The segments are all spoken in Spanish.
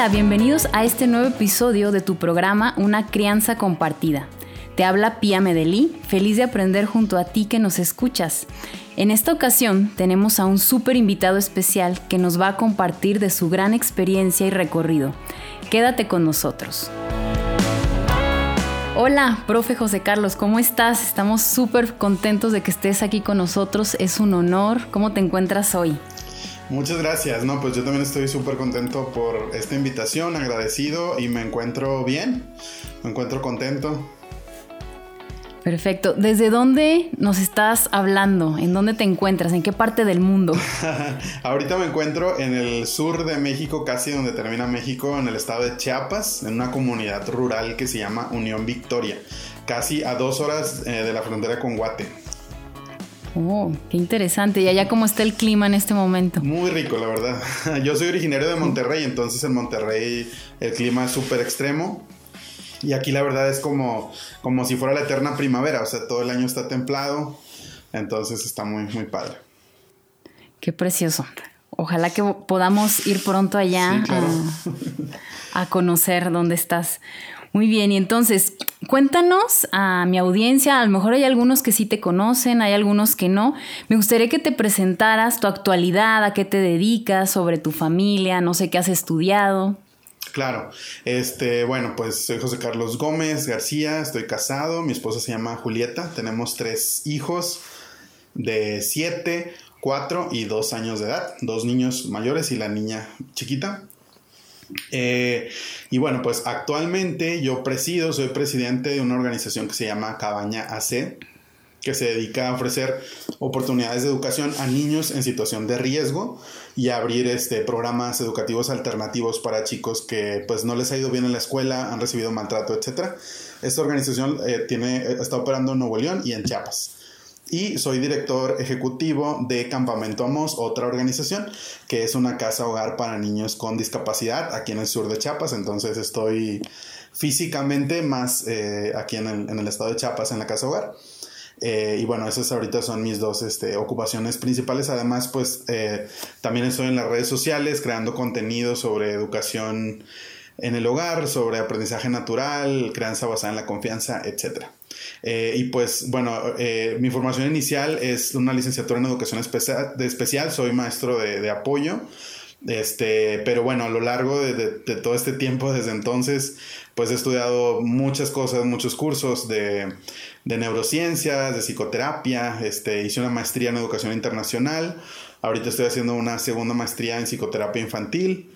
Hola, bienvenidos a este nuevo episodio de tu programa Una crianza compartida. Te habla Pia Medelí, feliz de aprender junto a ti que nos escuchas. En esta ocasión tenemos a un súper invitado especial que nos va a compartir de su gran experiencia y recorrido. Quédate con nosotros. Hola, profe José Carlos, ¿cómo estás? Estamos súper contentos de que estés aquí con nosotros. Es un honor. ¿Cómo te encuentras hoy? Muchas gracias, no, pues yo también estoy súper contento por esta invitación, agradecido y me encuentro bien, me encuentro contento. Perfecto. ¿Desde dónde nos estás hablando? ¿En dónde te encuentras? ¿En qué parte del mundo? Ahorita me encuentro en el sur de México, casi donde termina México, en el estado de Chiapas, en una comunidad rural que se llama Unión Victoria, casi a dos horas eh, de la frontera con Guate. Oh, qué interesante. ¿Y allá cómo está el clima en este momento? Muy rico, la verdad. Yo soy originario de Monterrey, entonces en Monterrey el clima es súper extremo. Y aquí la verdad es como, como si fuera la eterna primavera, o sea, todo el año está templado, entonces está muy, muy padre. Qué precioso. Ojalá que podamos ir pronto allá a, a conocer dónde estás. Muy bien, y entonces cuéntanos a mi audiencia, a lo mejor hay algunos que sí te conocen, hay algunos que no. Me gustaría que te presentaras tu actualidad, a qué te dedicas, sobre tu familia, no sé qué has estudiado. Claro, este, bueno, pues soy José Carlos Gómez García, estoy casado, mi esposa se llama Julieta, tenemos tres hijos de siete, cuatro y dos años de edad, dos niños mayores y la niña chiquita. Eh, y bueno, pues actualmente yo presido, soy presidente de una organización que se llama Cabaña AC, que se dedica a ofrecer oportunidades de educación a niños en situación de riesgo y a abrir este, programas educativos alternativos para chicos que pues no les ha ido bien en la escuela, han recibido maltrato, etc. Esta organización eh, tiene, está operando en Nuevo León y en Chiapas y soy director ejecutivo de Campamento Amos, otra organización que es una casa hogar para niños con discapacidad aquí en el sur de Chiapas. Entonces estoy físicamente más eh, aquí en el, estado de Chiapas en la casa hogar. Eh, y bueno, esas ahorita son mis dos este, ocupaciones principales. Además, pues eh, también estoy en las redes sociales creando contenido sobre educación en el hogar, sobre aprendizaje natural, crianza basada en la confianza, etcétera. Eh, y pues bueno, eh, mi formación inicial es una licenciatura en educación de especial soy maestro de, apoyo. Este, pero bueno, a lo largo de, todo este tiempo, desde entonces, pues he estudiado muchas cosas, muchos cursos de, neurociencias, de psicoterapia, este, hice una maestría en educación internacional, ahorita estoy haciendo una segunda maestría en psicoterapia infantil,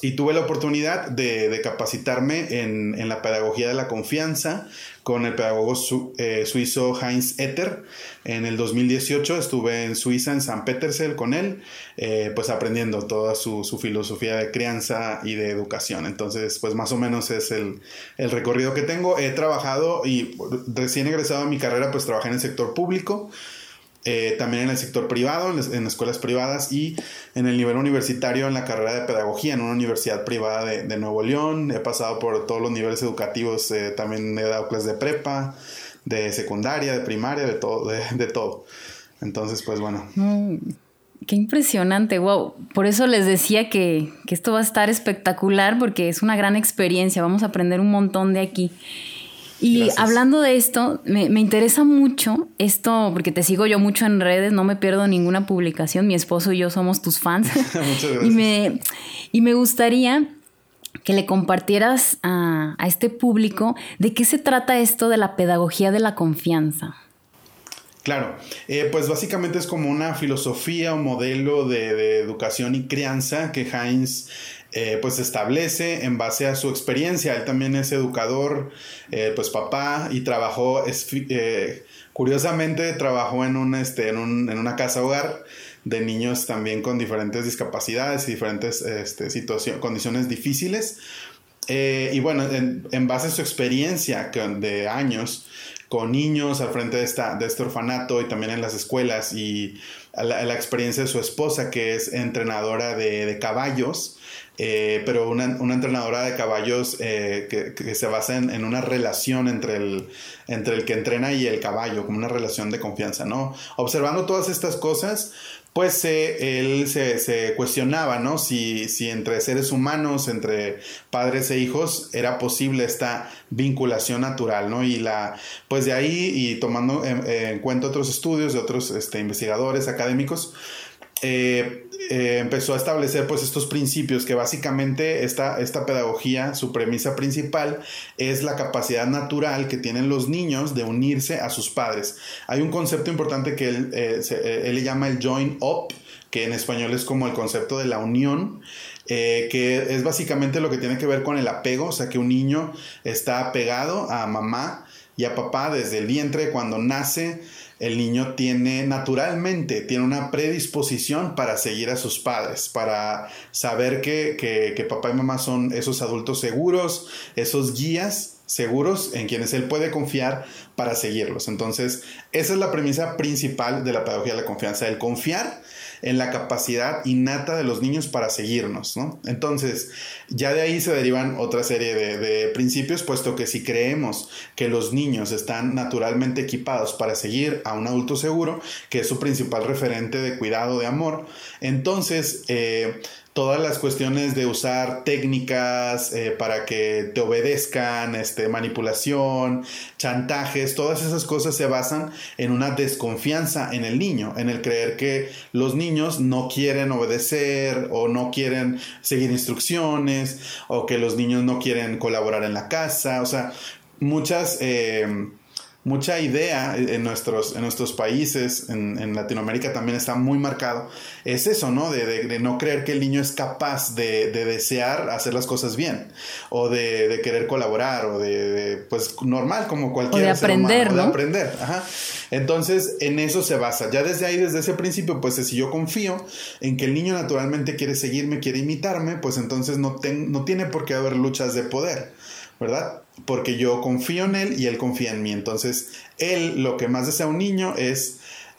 y tuve la oportunidad de, capacitarme en, la pedagogía de la confianza con el pedagogo eh, suizo Heinz Etter. En el 2018 estuve en Suiza, en San Petersburg, con él, eh, pues aprendiendo toda su, filosofía de crianza y de educación. Entonces, pues más o menos es el, el recorrido que tengo. He trabajado y recién egresado a mi carrera, pues trabajé en el sector público. Eh, también en el sector privado, en, escuelas privadas y en el nivel universitario en la carrera de pedagogía en una universidad privada de, Nuevo León. He pasado por todos los niveles educativos, eh, también he dado clases de prepa, de secundaria, de primaria, de todo. De, todo. Entonces, pues bueno. Mm, qué impresionante, wow. Por eso les decía que, que esto va a estar espectacular porque es una gran experiencia, vamos a aprender un montón de aquí. Y hablando de esto, me, interesa mucho esto, porque te sigo yo mucho en redes, no me pierdo ninguna publicación, mi esposo y yo somos tus fans. Muchas gracias. Y me, y me gustaría que le compartieras a, este público de qué se trata esto de la pedagogía de la confianza. Claro, eh, pues básicamente es como una filosofía o modelo de, de educación y crianza que Heinz eh, pues establece en base a su experiencia. Él también es educador, eh, pues papá y trabajó, eh, curiosamente trabajó en, un, este, en, un, en, una casa hogar de niños también con diferentes discapacidades y diferentes este, condiciones difíciles. y bueno, en, base a su experiencia de años con niños al frente de, esta, de este orfanato y también en las escuelas y la, la experiencia de su esposa que es entrenadora de, de caballos, eh, pero una, entrenadora de caballos eh, que, se basa en, una relación entre el, entre el que entrena y el caballo, como una relación de confianza, ¿no? Observando todas estas cosas, pues él se, cuestionaba, ¿no? Si, si entre seres humanos, entre padres e hijos, era posible esta vinculación natural, ¿no? Y la, pues de ahí, y tomando en, cuenta otros estudios de otros este, investigadores académicos, eh, eh, empezó a establecer pues estos principios que básicamente esta, esta pedagogía, su premisa principal es la capacidad natural que tienen los niños de unirse a sus padres. Hay un concepto importante que él, eh, él le llama el join up, que en español es como el concepto de la unión, que es básicamente lo que tiene que ver con el apego, o sea que un niño está apegado a mamá y a papá desde el vientre cuando nace el niño tiene naturalmente, tiene una predisposición para seguir a sus padres, para saber que, que, papá y mamá son esos adultos seguros, esos guías seguros en quienes él puede confiar para seguirlos. Entonces, esa es la premisa principal de la pedagogía de la confianza, el confiar en la capacidad innata de los niños para seguirnos, ¿no? Entonces, ya de ahí se derivan otra serie de, principios, puesto que si creemos que los niños están naturalmente equipados para seguir a un adulto seguro, que es su principal referente de cuidado, de amor, entonces eh, todas las cuestiones de usar técnicas eh, para que te obedezcan, este, manipulación, chantajes, todas esas cosas se basan en una desconfianza en el niño, en el creer que los niños no quieren obedecer o no quieren seguir instrucciones o que los niños no quieren colaborar en la casa, o sea, muchas... Eh, mucha idea en nuestros, en nuestros países, en, Latinoamérica también está muy marcado, es eso, ¿no? De, no creer que el niño es capaz de, desear hacer las cosas bien, o de, querer colaborar, o de, pues normal, como cualquier o de aprender, ¿no? de aprender, ajá. Entonces, en eso se basa. Ya desde ahí, desde ese principio, pues si yo confío en que el niño naturalmente quiere seguirme, quiere imitarme, pues entonces no, no tiene por qué haber luchas de poder. ¿verdad? Porque yo confío en él y él confía en mí. Entonces, él lo que más desea un niño es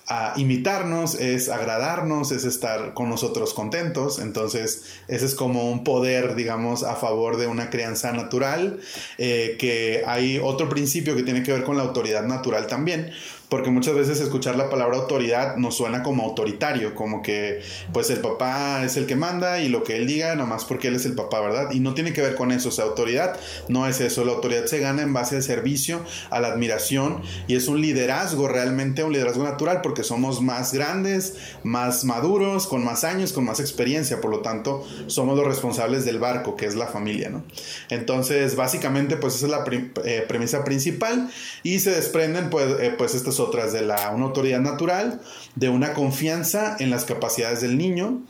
a imitarnos, es agradarnos, es estar con nosotros contentos. Entonces, ese es como un poder, digamos, a favor de una crianza natural, eh, que hay otro principio que tiene que ver con la autoridad natural también, porque muchas veces escuchar la palabra autoridad nos suena como autoritario, como que pues el papá es el que manda y lo que él diga, nomás porque él es el papá, ¿verdad? Y no tiene que ver con eso, o sea, autoridad no es eso, la autoridad se gana en base al servicio, a la admiración y es un liderazgo realmente, un liderazgo natural, porque somos más grandes, más maduros, con más años, con más experiencia, por lo tanto somos los responsables del barco, que es la familia, ¿no? Entonces, básicamente, pues esa es la eh, premisa principal y se desprenden pues, eh, pues estas otras de la, una autoridad natural, de una confianza en las capacidades del niño.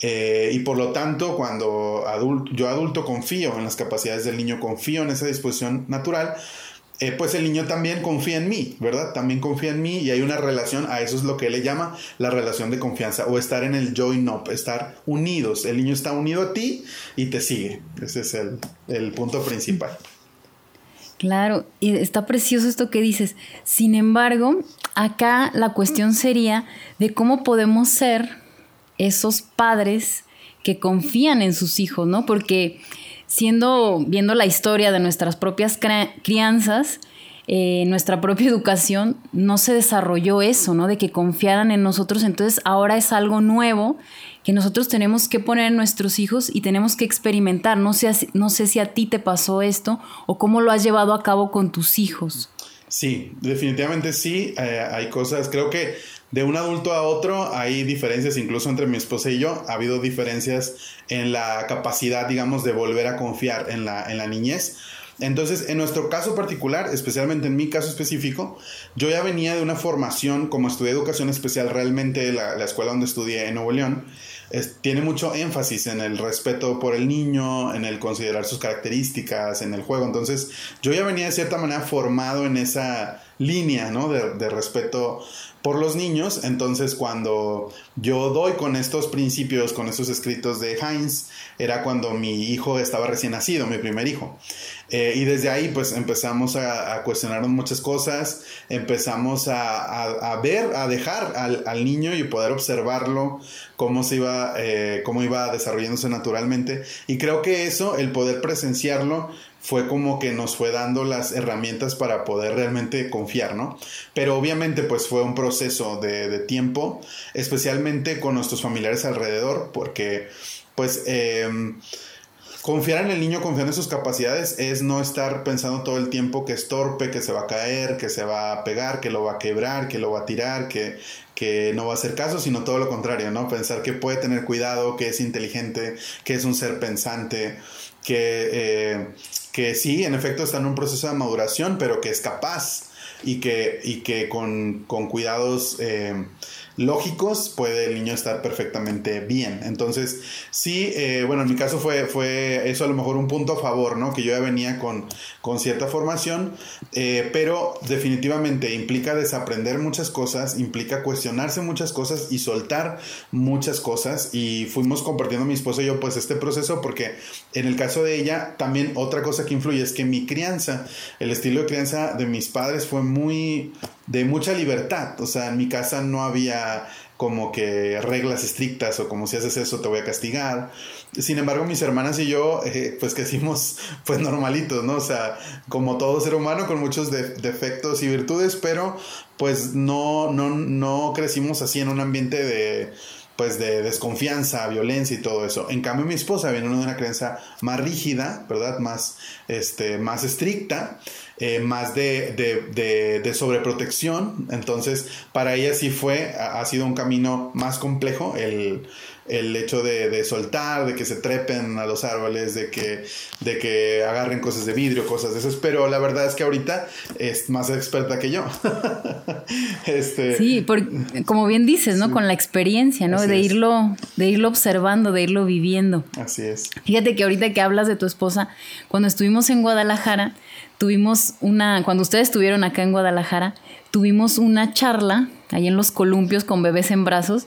Eh, y por lo tanto, cuando yo adulto confío en las capacidades del niño, confío en esa disposición natural, eh, pues el niño también confía en mí, ¿verdad? También confía en mí y hay una relación, a eso es lo que él le llama la relación de confianza o estar en el join up, estar unidos. El niño está unido a ti y te sigue. Ese es el, el punto principal. Claro, y está precioso esto que dices. Sin embargo, acá la cuestión sería de cómo podemos ser esos padres que confían en sus hijos, ¿no? Porque siendo, viendo la historia de nuestras propias crianzas, eh, nuestra propia educación, no se desarrolló eso, ¿no? De que confiaran en nosotros. Entonces ahora es algo nuevo que nosotros tenemos que poner en nuestros hijos y tenemos que experimentar. No sé, no sé si a ti te pasó esto o cómo lo has llevado a cabo con tus hijos. Sí, definitivamente sí. Eh, hay cosas, creo que de un adulto a otro hay diferencias, incluso entre mi esposa y yo, ha habido diferencias en la capacidad, digamos, de volver a confiar en la, en la niñez. Entonces, en nuestro caso particular, especialmente en mi caso específico, yo ya venía de una formación como estudié educación especial, realmente la, la escuela donde estudié en Nuevo León, tiene mucho énfasis en el respeto por el niño, en el considerar sus características, en el juego. Entonces, yo ya venía de cierta manera formado en esa línea, ¿no? De, de respeto por los niños. Entonces, cuando yo doy con estos principios, con estos escritos de Heinz, era cuando mi hijo estaba recién nacido, mi primer hijo. Eh, y desde ahí pues empezamos a, a cuestionarnos muchas cosas, empezamos a, ver, a dejar al, niño y poder observarlo, cómo se iba, eh, cómo iba desarrollándose naturalmente. Y creo que eso, el poder presenciarlo, fue como que nos fue dando las herramientas para poder realmente confiar, ¿no? Pero obviamente pues fue un proceso de, tiempo, especialmente con nuestros familiares alrededor, porque pues... Eh, Confiar en el niño, confiar en sus capacidades, es no estar pensando todo el tiempo que es torpe, que se va a caer, que se va a pegar, que lo va a quebrar, que lo va a tirar, que, que no va a hacer caso, sino todo lo contrario, ¿no? Pensar que puede tener cuidado, que es inteligente, que es un ser pensante, que, eh, que sí, en efecto está en un proceso de maduración, pero que es capaz y que, y que con, con cuidados... Eh, lógicos, puede el niño estar perfectamente bien. Entonces, sí, eh, bueno, en mi caso fue, fue eso a lo mejor un punto a favor, ¿no? Que yo ya venía con, con cierta formación, eh, pero definitivamente implica desaprender muchas cosas, implica cuestionarse muchas cosas y soltar muchas cosas. Y fuimos compartiendo mi esposo y yo, pues, este proceso, porque en el caso de ella, también otra cosa que influye es que mi crianza, el estilo de crianza de mis padres fue muy de mucha libertad. O sea, en mi casa no había como que reglas estrictas o como si haces eso te voy a castigar. Sin embargo, mis hermanas y yo, eh, pues crecimos pues normalitos, ¿no? O sea, como todo ser humano con muchos defectos y virtudes, pero pues no, no, no crecimos así en un ambiente de pues de desconfianza, violencia y todo eso. En cambio, mi esposa viene de una creencia más rígida, ¿verdad? Más, este, más estricta. Eh, más de, de, de, sobreprotección. Entonces, para ella sí fue, ha, sido un camino más complejo el, el hecho de, soltar, de que se trepen a los árboles, de que, de que agarren cosas de vidrio, cosas de esas. Pero la verdad es que ahorita es más experta que yo. este, sí, como bien dices, ¿no? Con la experiencia, ¿no? de irlo, de irlo observando, de irlo viviendo. Así es. Fíjate que ahorita que hablas de tu esposa, cuando estuvimos en Guadalajara, tuvimos una, cuando ustedes estuvieron acá en Guadalajara, tuvimos una charla ahí en los columpios con bebés en brazos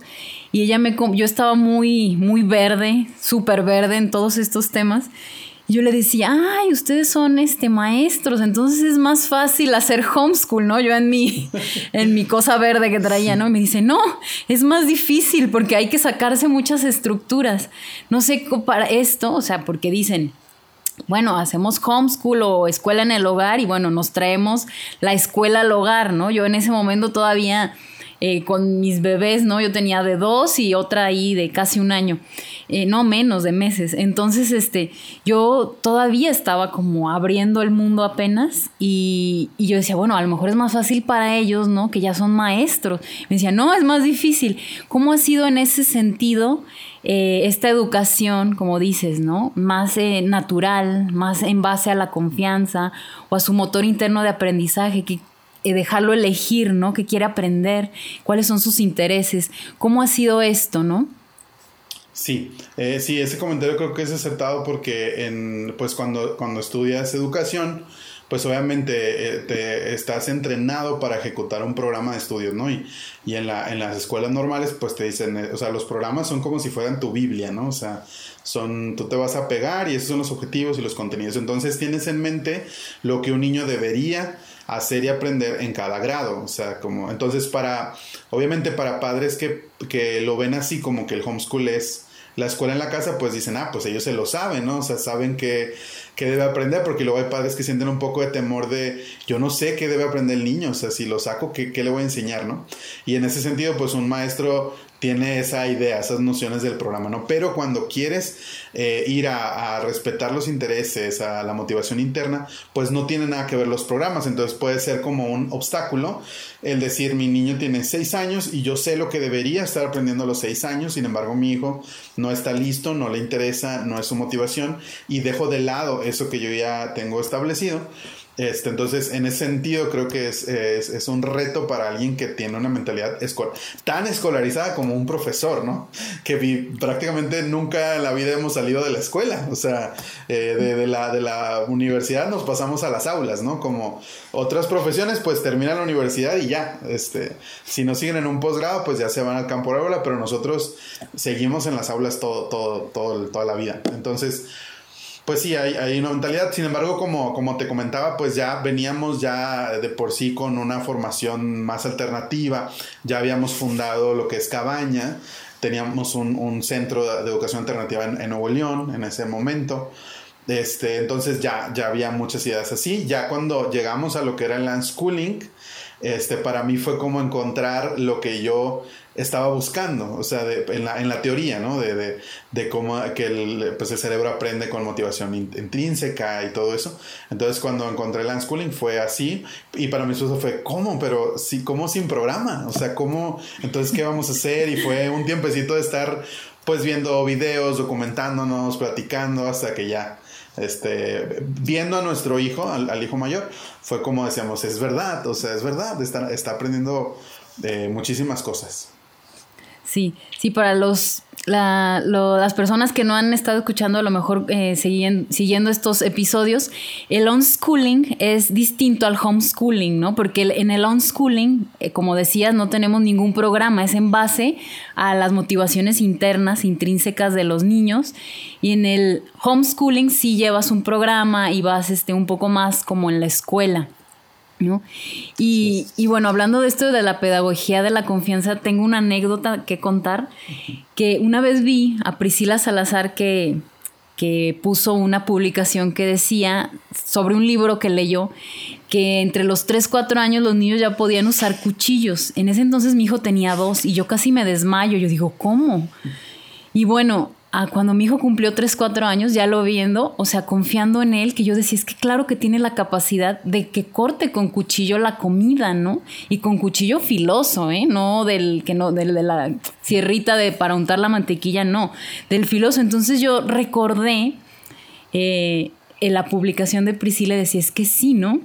y ella me, yo estaba muy, muy verde, súper verde en todos estos temas. Yo le decía, ay, ustedes son este, maestros, entonces es más fácil hacer homeschool, ¿no? Yo en mi, en mi cosa verde que traía, ¿no? Y me dice, no, es más difícil porque hay que sacarse muchas estructuras. No sé para esto, o sea, porque dicen, bueno, hacemos homeschool o escuela en el hogar y bueno, nos traemos la escuela al hogar, ¿no? Yo en ese momento todavía eh, con mis bebés, ¿no? Yo tenía de dos y otra ahí de casi un año, eh, no menos de meses. Entonces, este, yo todavía estaba como abriendo el mundo apenas y, yo decía, bueno, a lo mejor es más fácil para ellos, ¿no? Que ya son maestros. Me decía, no, es más difícil. ¿Cómo ha sido en ese sentido? Eh, esta educación, como dices, ¿no? Más natural, más en base a la confianza o a su motor interno de aprendizaje, eh, dejarlo elegir, ¿no? ¿Qué quiere aprender? ¿Cuáles son sus intereses? ¿Cómo ha sido esto, no? Sí, sí, ese comentario creo que es acertado porque en, pues cuando, cuando estudias educación, pues obviamente eh, te estás entrenado para ejecutar un programa de estudios, ¿no? Y, y en, la, en las escuelas normales, pues te dicen, eh, o sea, los programas son como si fueran tu Biblia, ¿no? O sea, son, tú te vas a pegar y esos son los objetivos y los contenidos. Entonces tienes en mente lo que un niño debería hacer y aprender en cada grado. O sea, como, entonces para, obviamente para padres que, que lo ven así como que el homeschool es la escuela en la casa, pues dicen, ah, pues ellos se lo saben, ¿no? O sea, saben que que debe aprender, porque luego hay padres que sienten un poco de temor de, yo no sé qué debe aprender el niño, o sea, si lo saco, ¿qué, qué le voy a enseñar, no? Y en ese sentido, pues un maestro tiene esa idea, esas nociones del programa, ¿no? Pero cuando quieres eh, ir a, respetar los intereses, a la motivación interna, pues no tiene nada que ver los programas, entonces puede ser como un obstáculo el decir, mi niño tiene seis años y yo sé lo que debería estar aprendiendo a los seis años, sin embargo mi hijo no está listo, no le interesa, no es su motivación y dejo de lado eso que yo ya tengo establecido este, entonces, en ese sentido, creo que es, es, un reto para alguien que tiene una mentalidad tan escolarizada como un profesor, ¿no? Que prácticamente nunca en la vida hemos salido de la escuela, o sea, eh, de, la, de la universidad nos pasamos a las aulas, ¿no? Como otras profesiones, pues terminan la universidad y ya, este, si no siguen en un posgrado, pues ya se van al campo de aula, pero nosotros seguimos en las aulas todo, todo, todo, toda la vida. Entonces, pues sí, hay, hay, una mentalidad. Sin embargo, como, como te comentaba, pues ya veníamos ya de por sí con una formación más alternativa. Ya habíamos fundado lo que es Cabaña. Teníamos un, un centro de educación alternativa en, Nuevo León en ese momento. Este, entonces ya, ya había muchas ideas así. Ya cuando llegamos a lo que era el land schooling, este, para mí fue como encontrar lo que yo estaba buscando, o sea, en, la, en, la, teoría, ¿no? De, de, de cómo que el, pues el, cerebro aprende con motivación intrínseca y todo eso. Entonces, cuando encontré el unschooling fue así, y para mí eso fue, ¿cómo? Pero ¿cómo sin programa? O sea, ¿cómo? Entonces, ¿qué vamos a hacer? Y fue un tiempecito de estar, pues, viendo videos, documentándonos, platicando, hasta que ya este, viendo a nuestro hijo, al, hijo mayor, fue como decíamos, es verdad, o sea, es verdad, está, está aprendiendo eh, muchísimas cosas. Sí, sí, para los las personas que no han estado escuchando, a lo mejor eh, siguiendo, estos episodios, el unschooling es distinto al homeschooling, ¿no? Porque en el unschooling, eh, como decías, no tenemos ningún programa, es en base a las motivaciones internas, intrínsecas de los niños. Y en el homeschooling sí llevas un programa y vas este, un poco más como en la escuela. ¿No? Y, bueno, hablando de esto de la pedagogía de la confianza, tengo una anécdota que contar, que una vez vi a Priscila Salazar que, que puso una publicación que decía sobre un libro que leyó que entre los 3, 4 años los niños ya podían usar cuchillos. En ese entonces mi hijo tenía dos y yo casi me desmayo. Yo digo, ¿cómo? Y bueno, cuando mi hijo cumplió 3, 4 años, ya lo viendo, o sea, confiando en él, que yo decía, es que claro que tiene la capacidad de que corte con cuchillo la comida, ¿no? Y con cuchillo filoso, ¿eh? No del que no, del, de la sierrita de para untar la mantequilla, no, del filoso. Entonces yo recordé eh, en la publicación de Priscila, decía, es que sí, ¿no?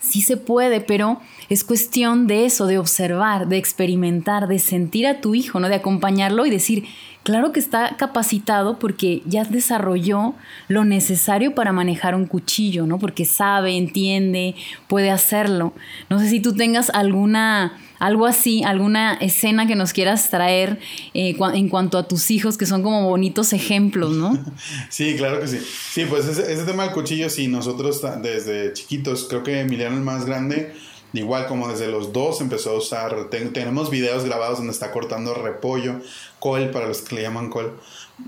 Sí se puede, pero es cuestión de eso, de observar, de experimentar, de sentir a tu hijo, ¿no? De acompañarlo y decir, claro que está capacitado porque ya desarrolló lo necesario para manejar un cuchillo, ¿no? Porque sabe, entiende, puede hacerlo. No sé si tú tengas alguna algo así, alguna escena que nos quieras traer eh, en cuanto a tus hijos, que son como bonitos ejemplos, ¿no? Sí, claro que sí. Sí, pues ese, ese tema del cuchillo, sí, nosotros desde chiquitos, creo que Emiliano el más grande, Igual como desde los dos empezó a usar, tenemos videos grabados donde está cortando repollo, col, para los que le llaman col.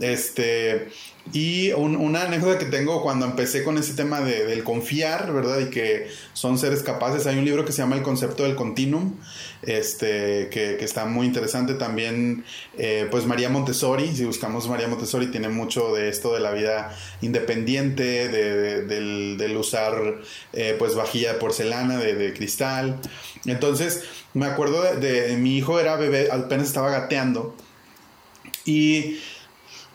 Este, y una anécdota que tengo cuando empecé con ese tema de, del confiar, ¿verdad? Y que son seres capaces. Hay un libro que se llama El concepto del continuum, este, que, que está muy interesante. También, eh, pues María Montessori, si buscamos María Montessori, tiene mucho de esto de la vida independiente, de, del, del, usar eh, pues vajilla de porcelana, de, cristal. Entonces, me acuerdo de mi hijo era bebé, apenas estaba gateando. Y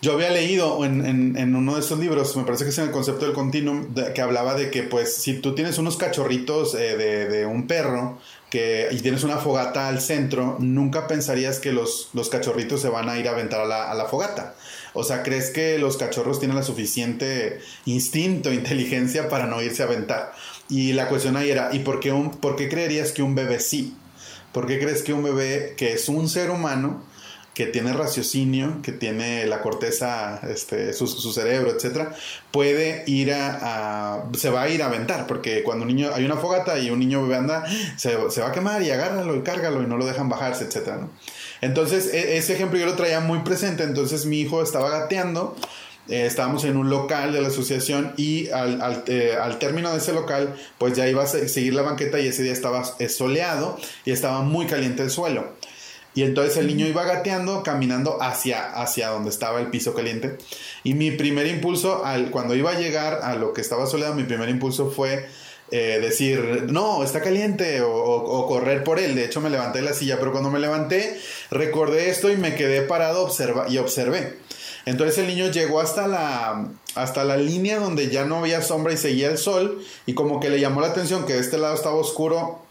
yo había leído en, uno de estos libros, me parece que es en el concepto del continuum, que hablaba de que pues si tú tienes unos cachorritos eh, de, un perro que, y tienes una fogata al centro, nunca pensarías que los, los cachorritos se van a ir a aventar a la, a la fogata. O sea, ¿crees que los cachorros tienen la suficiente instinto, inteligencia para no irse a aventar? Y la cuestión ahí era, ¿y por qué, un, por qué creerías que un bebé sí? ¿Por qué crees que un bebé que es un ser humano que tiene raciocinio, que tiene la corteza, este, su, cerebro, etcétera, puede ir a, se va a ir a aventar, porque cuando un niño, hay una fogata y un niño anda, se, va a quemar y agárralo y cárgalo y no lo dejan bajarse, etcétera, Entonces, e, ese ejemplo yo lo traía muy presente, entonces mi hijo estaba gateando, eh, estábamos en un local de la asociación y al, al, eh, al, término de ese local, pues ya iba a seguir la banqueta y ese día estaba soleado y estaba muy caliente el suelo. Y entonces el niño iba gateando, caminando hacia, hacia donde estaba el piso caliente. Y mi primer impulso, al, cuando iba a llegar a lo que estaba soleado, mi primer impulso fue eh, decir, no, está caliente, o, correr por él. De hecho, me levanté de la silla, pero cuando me levanté, recordé esto y me quedé parado observa y observé. Entonces el niño llegó hasta la, hasta la línea donde ya no había sombra y seguía el sol, y como que le llamó la atención que de este lado estaba oscuro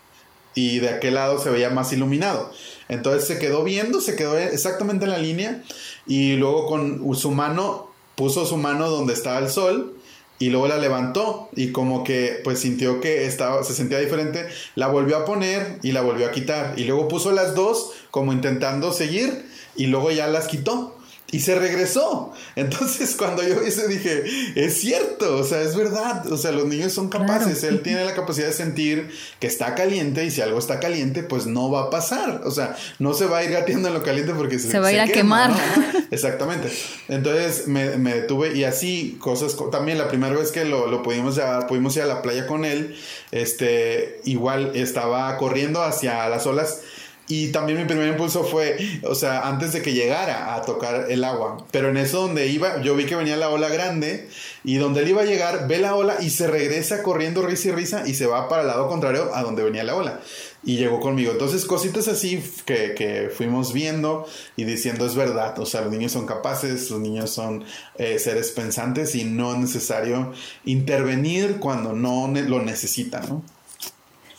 y de aquel lado se veía más iluminado. Entonces se quedó viendo, se quedó exactamente en la línea y luego con su mano puso su mano donde estaba el sol y luego la levantó y como que pues sintió que estaba se sentía diferente, la volvió a poner y la volvió a quitar y luego puso las dos como intentando seguir y luego ya las quitó. Y se regresó. Entonces, cuando yo eso dije, es cierto, o sea, es verdad, o sea, los niños son capaces, él tiene la capacidad de sentir que está caliente y si algo está caliente, pues no va a pasar, o sea, no se va a ir gateando en lo caliente porque se, va a ir a quemar. Exactamente. Entonces me, me, detuve y así cosas, también la primera vez que lo, lo pudimos llevar, pudimos ir a la playa con él, este, igual estaba corriendo hacia las olas y también mi primer impulso fue, o sea, antes de que llegara a tocar el agua. Pero en eso donde iba, yo vi que venía la ola grande y donde él iba a llegar, ve la ola y se regresa corriendo risa y risa y se va para el lado contrario a donde venía la ola. Y llegó conmigo. Entonces, cositas así que, que fuimos viendo y diciendo es verdad. O sea, los niños son capaces, los niños son eh, seres pensantes y no es necesario intervenir cuando no lo necesitan, ¿no?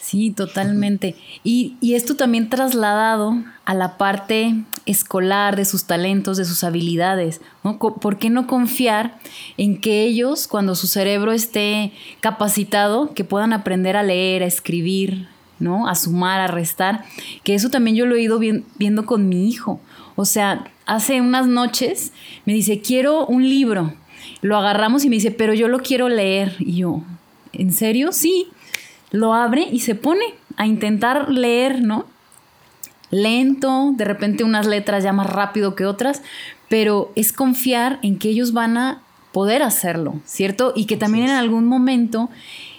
Sí, totalmente. Y, esto también trasladado a la parte escolar de sus talentos, de sus habilidades. ¿no? ¿Por qué no confiar en que ellos, cuando su cerebro esté capacitado, que puedan aprender a leer, a escribir, ¿no? a sumar, a restar? Que eso también yo lo he ido viendo con mi hijo. O sea, hace unas noches me dice, quiero un libro. Lo agarramos y me dice, pero yo lo quiero leer. Y yo, ¿en serio? Sí lo abre y se pone a intentar leer, ¿no? Lento, de repente unas letras ya más rápido que otras, pero es confiar en que ellos van a poder hacerlo, ¿cierto? Y que también en algún momento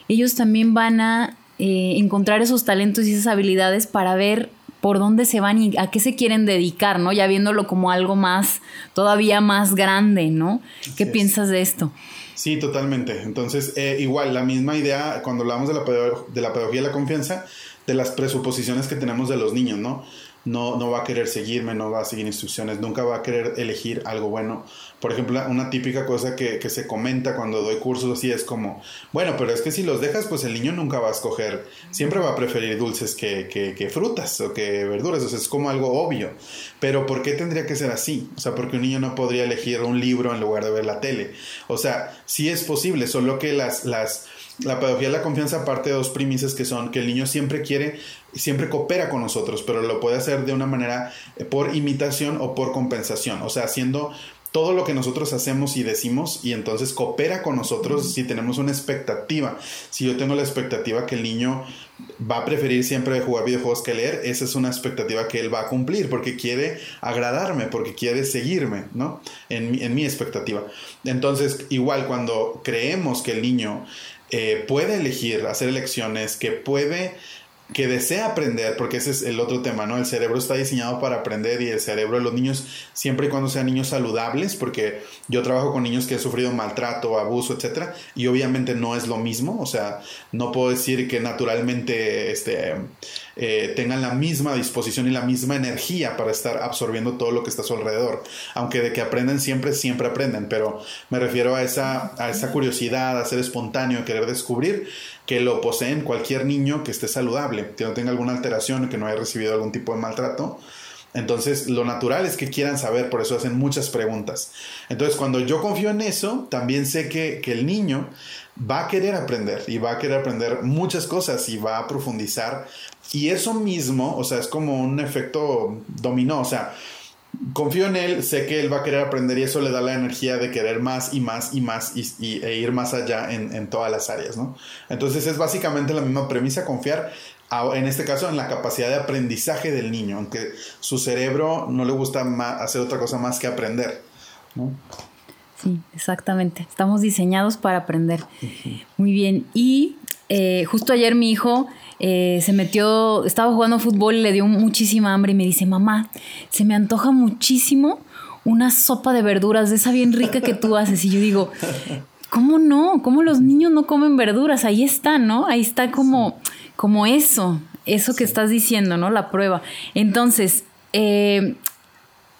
ellos también van a eh, encontrar esos talentos y esas habilidades para ver por dónde se van y a qué se quieren dedicar, ¿no? Ya viéndolo como algo más, todavía más grande, ¿no? ¿Qué piensas de esto? Sí, totalmente. Entonces, eh, igual, la misma idea cuando hablamos de la, de la pedagogía de la confianza, de las presuposiciones que tenemos de los niños, ¿no? No, no va a querer seguirme, no va a seguir instrucciones, nunca va a querer elegir algo bueno. Por ejemplo, una típica cosa que, se comenta cuando doy cursos así es como, bueno, pero es que si los dejas, pues el niño nunca va a escoger, siempre va a preferir dulces que, que, frutas o que verduras, o sea, es como algo obvio. Pero ¿por qué tendría que ser así? O sea, porque un niño no podría elegir un libro en lugar de ver la tele. O sea, sí es posible, solo que las, las la pedagogía de la confianza parte de dos premisas que son que el niño siempre quiere, siempre coopera con nosotros, pero lo puede hacer de una manera eh, por imitación o por compensación, o sea, haciendo todo lo que nosotros hacemos y decimos y entonces coopera con nosotros si tenemos una expectativa. Si yo tengo la expectativa que el niño va a preferir siempre jugar videojuegos que leer, esa es una expectativa que él va a cumplir porque quiere agradarme, porque quiere seguirme, ¿no? En, en mi expectativa. Entonces, igual cuando creemos que el niño eh, puede elegir hacer elecciones, que puede que desea aprender, porque ese es el otro tema, ¿no? El cerebro está diseñado para aprender y el cerebro de los niños, siempre y cuando sean niños saludables, porque yo trabajo con niños que han sufrido maltrato, abuso, etcétera, y obviamente no es lo mismo, o sea, no puedo decir que naturalmente este, eh, tengan la misma disposición y la misma energía para estar absorbiendo todo lo que está a su alrededor, aunque de que aprenden siempre, siempre aprenden, pero me refiero a esa, a esa curiosidad, a ser espontáneo, a querer descubrir que lo poseen cualquier niño que esté saludable, que no tenga alguna alteración, que no haya recibido algún tipo de maltrato. Entonces, lo natural es que quieran saber, por eso hacen muchas preguntas. Entonces, cuando yo confío en eso, también sé que, que, el niño va a querer aprender y va a querer aprender muchas cosas y va a profundizar. Y eso mismo, o sea, es como un efecto dominó, o sea, confío en él, sé que él va a querer aprender y eso le da la energía de querer más y más y más y, e ir más allá en, todas las áreas, ¿no? Entonces es básicamente la misma premisa, confiar en este caso en la capacidad de aprendizaje del niño, aunque su cerebro no le gusta hacer otra cosa más que aprender, ¿no? Sí, exactamente. Estamos diseñados para aprender. Muy bien. Y eh, justo ayer mi hijo eh, se metió, estaba jugando fútbol y le dio muchísima hambre y me dice, mamá, se me antoja muchísimo una sopa de verduras de esa bien rica que tú haces. Y yo digo, ¿cómo no? ¿Cómo los niños no comen verduras? Ahí está, ¿no? Ahí está como, como eso, eso que estás diciendo, ¿no? La prueba. Entonces, eh,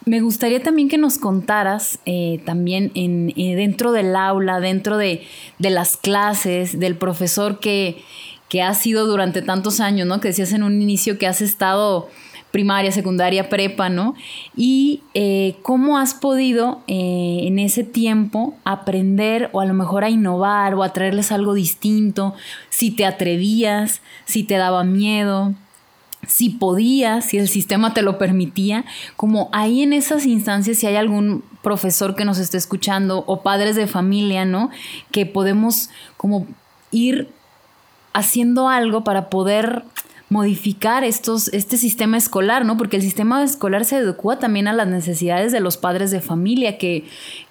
me gustaría también que nos contaras eh, también en, dentro del aula, dentro de, de las clases, del profesor que, que has sido durante tantos años, ¿no? Que decías en un inicio que has estado primaria, secundaria, prepa, ¿no? Y eh, cómo has podido eh, en ese tiempo aprender o a lo mejor a innovar o a traerles algo distinto, si te atrevías, si te daba miedo, si podías, si el sistema te lo permitía, como ahí en esas instancias, si hay algún profesor que nos esté escuchando o padres de familia, ¿no? Que podemos como ir haciendo algo para poder modificar estos, este sistema escolar, ¿no? Porque el sistema escolar se adecua también a las necesidades de los padres de familia, que,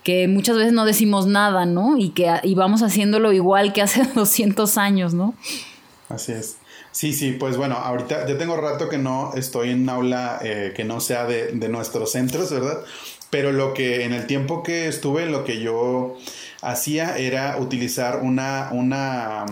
que muchas veces no decimos nada, ¿no? Y que y vamos haciéndolo igual que hace 200 años, ¿no? Así es. Sí, sí, pues bueno, ahorita ya tengo rato que no estoy en aula eh, que no sea de, de nuestros centros, ¿verdad? Pero lo que en el tiempo que estuve, lo que yo hacía era utilizar una, una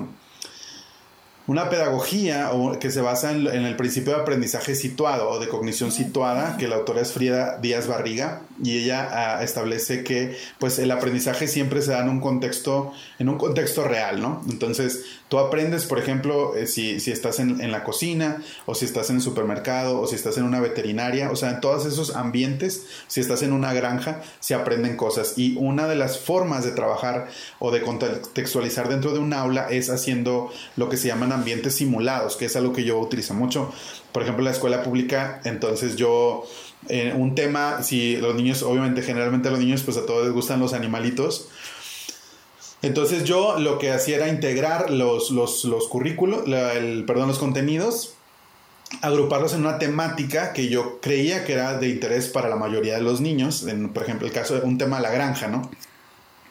una pedagogía que se basa en, el principio de aprendizaje situado o de cognición situada, que la autora es Frida Díaz Barriga, y ella ah, establece que pues el aprendizaje siempre se da en un contexto, en un contexto real, ¿no? Entonces, tú aprendes, por ejemplo, eh, si, estás en, en, la cocina, o si estás en el supermercado, o si estás en una veterinaria, o sea, en todos esos ambientes, si estás en una granja, se aprenden cosas. Y una de las formas de trabajar o de contextualizar dentro de un aula es haciendo lo que se llaman ambientes simulados, que es algo que yo utilizo mucho. Por ejemplo, la escuela pública, entonces yo, eh, un tema, si los niños, obviamente, generalmente a los niños, pues a todos les gustan los animalitos. Entonces yo lo que hacía era integrar los, los, los currículos, el, perdón, los contenidos, agruparlos en una temática que yo creía que era de interés para la mayoría de los niños, por ejemplo, el caso de un tema de la granja, ¿no?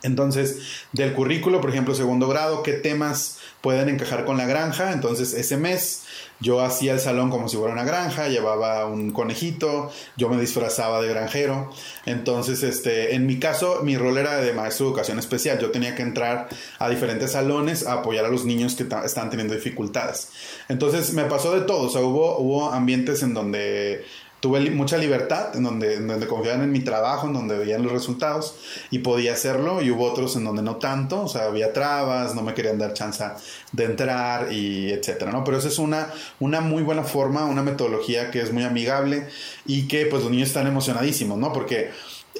Entonces, del currículo, por ejemplo, segundo grado, ¿qué temas pueden encajar con la granja. Entonces ese mes yo hacía el salón como si fuera una granja, llevaba un conejito, yo me disfrazaba de granjero. Entonces, este, en mi caso, mi rol era de maestro de educación especial. Yo tenía que entrar a diferentes salones a apoyar a los niños que estaban teniendo dificultades. Entonces, me pasó de todo. O sea, hubo, hubo ambientes en donde tuve mucha libertad, en donde, en donde confiaban en mi trabajo, en donde veían los resultados y podía hacerlo, y hubo otros en donde no tanto, o sea, había trabas, no me querían dar chance de entrar y etcétera, ¿no? Pero esa es una, una muy buena forma, una metodología que es muy amigable y que pues los niños están emocionadísimos, ¿no? Porque...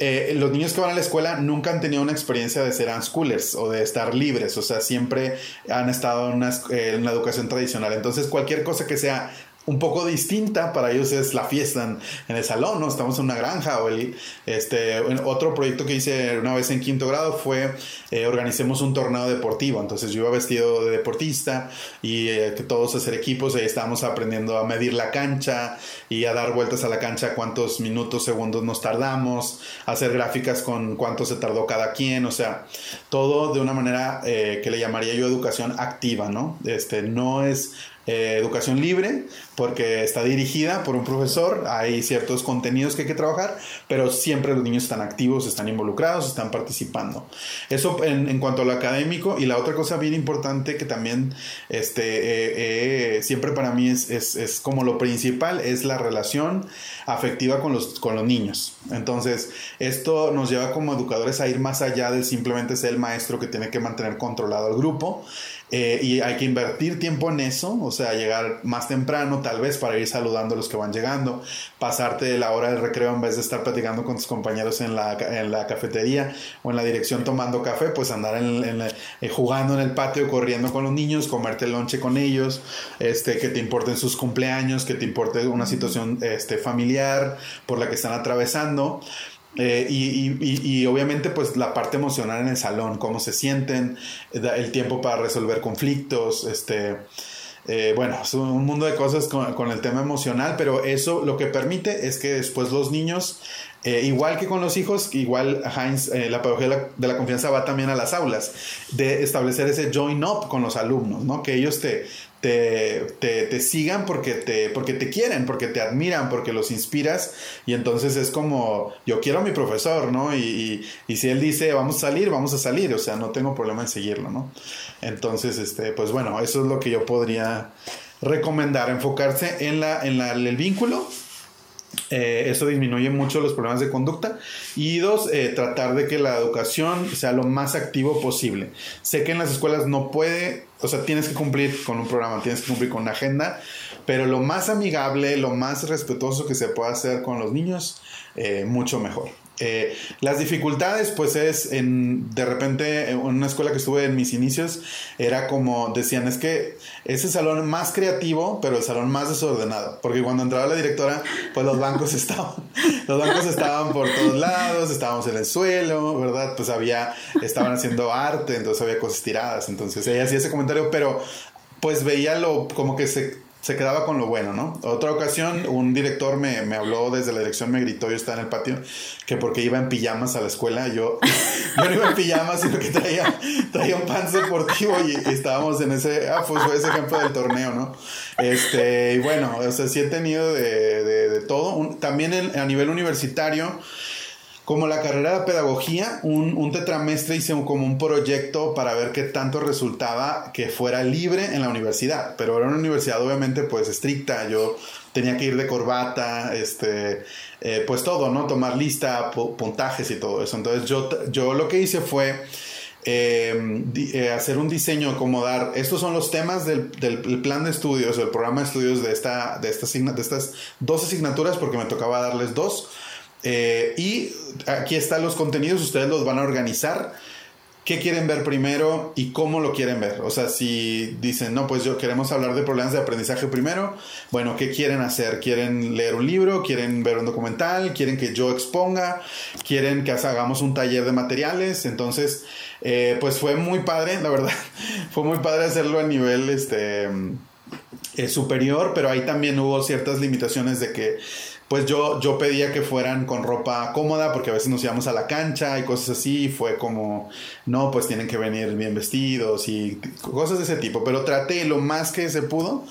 Eh, los niños que van a la escuela nunca han tenido una experiencia de ser unschoolers o de estar libres, o sea, siempre han estado en una, eh, en la educación tradicional. Entonces, cualquier cosa que sea un poco distinta para ellos es la fiesta en, el salón, ¿no? Estamos en una granja o el, este, otro proyecto que hice una vez en quinto grado fue eh, organicemos un torneo deportivo, entonces yo iba vestido de deportista y eh, todos hacer equipos, ahí estábamos aprendiendo a medir la cancha y a dar vueltas a la cancha cuántos minutos, segundos nos tardamos, hacer gráficas con cuánto se tardó cada quien, o sea, todo de una manera eh, que le llamaría yo educación activa, ¿no? Este, no es eh, educación libre, porque está dirigida por un profesor, hay ciertos contenidos que hay que trabajar, pero siempre los niños están activos, están involucrados, están participando. Eso en, cuanto a lo académico, y la otra cosa bien importante que también este, eh, eh, siempre para mí es, es, como lo principal, es la relación afectiva con los, con los niños. Entonces, esto nos lleva como educadores a ir más allá de simplemente ser el maestro que tiene que mantener controlado al grupo eh, y hay que invertir tiempo en eso, o sea, llegar más temprano tal vez para ir saludando a los que van llegando, pasarte la hora del recreo en vez de estar platicando con tus compañeros en la, en la cafetería o en la dirección tomando café, pues andar en, eh, jugando en el patio, corriendo con los niños, comerte el lonche con ellos, este, que te importen sus cumpleaños, que te importe una situación este, familiar por la que están atravesando. Eh, y, obviamente pues la parte emocional en el salón, cómo se sienten, el tiempo para resolver conflictos, este, eh, bueno, es un mundo de cosas con, el tema emocional, pero eso lo que permite es que después los niños, eh, igual que con los hijos, igual Heinz, la pedagogía de la, confianza va también a las aulas, de establecer ese join up con los alumnos, ¿no? Que ellos te, te, te, sigan porque te, porque te quieren, porque te admiran, porque los inspiras. Y entonces es como, yo quiero a mi profesor, ¿no? Y, y, si él dice, vamos a salir, vamos a salir. O sea, no tengo problema en seguirlo, ¿no? Entonces, este, pues bueno, eso es lo que yo podría recomendar, enfocarse en, la, en la, el vínculo eh, eso disminuye mucho los problemas de conducta. Y dos, eh, tratar de que la educación sea lo más activo posible. Sé que en las escuelas no puede, o sea, tienes que cumplir con un programa, tienes que cumplir con una agenda, pero lo más amigable, lo más respetuoso que se pueda hacer con los niños, eh, mucho mejor. Eh, las dificultades, pues es en, de repente, en una escuela que estuve en mis inicios, era como, decían, es que ese salón más creativo, pero el salón más desordenado, porque cuando entraba la directora, pues los bancos estaban, los bancos estaban por todos lados, estábamos en el suelo, ¿verdad? Pues había, estaban haciendo arte, entonces había cosas tiradas, entonces ella hacía ese comentario, pero pues veía lo, como que se se quedaba con lo bueno, ¿no? Otra ocasión, un director me, habló desde la dirección, me gritó, yo estaba en el patio, que porque iba en pijamas a la escuela, yo, no iba en pijamas, sino que traía, traía un pan deportivo y, estábamos en ese, ah, pues fue ese ejemplo del torneo, ¿no? Este, y bueno, o sea, sí he tenido de, de, todo. también a nivel universitario, como la carrera de pedagogía, un, un, tetramestre hice como un proyecto para ver qué tanto resultaba que fuera libre en la universidad, pero era una universidad obviamente pues estricta, yo tenía que ir de corbata, este, eh, pues todo, ¿no? Tomar lista, puntajes y todo eso. Entonces yo, yo lo que hice fue... Em, eh, hacer un diseño, como dar, estos son los temas del, del, plan de estudios, el programa de estudios de, esta, de, esta, de estas dos asignaturas, porque me tocaba darles dos, eh, y aquí están los contenidos, ustedes los van a organizar. ¿Qué quieren ver primero y cómo lo quieren ver? O sea, si dicen, no, pues yo queremos hablar de problemas de aprendizaje primero, bueno, ¿qué quieren hacer? ¿Quieren leer un libro? ¿Quieren ver un documental? ¿Quieren que yo exponga? ¿Quieren que hagamos un taller de materiales? Entonces, eh, pues fue muy padre, la verdad. fue muy padre hacerlo a nivel este, eh, superior, pero ahí también hubo ciertas limitaciones de que pues yo, yo pedía que fueran con ropa cómoda porque a veces nos íbamos a la cancha y cosas así y fue como, no, pues tienen que venir bien vestidos y cosas de ese tipo, pero traté lo más que se pudo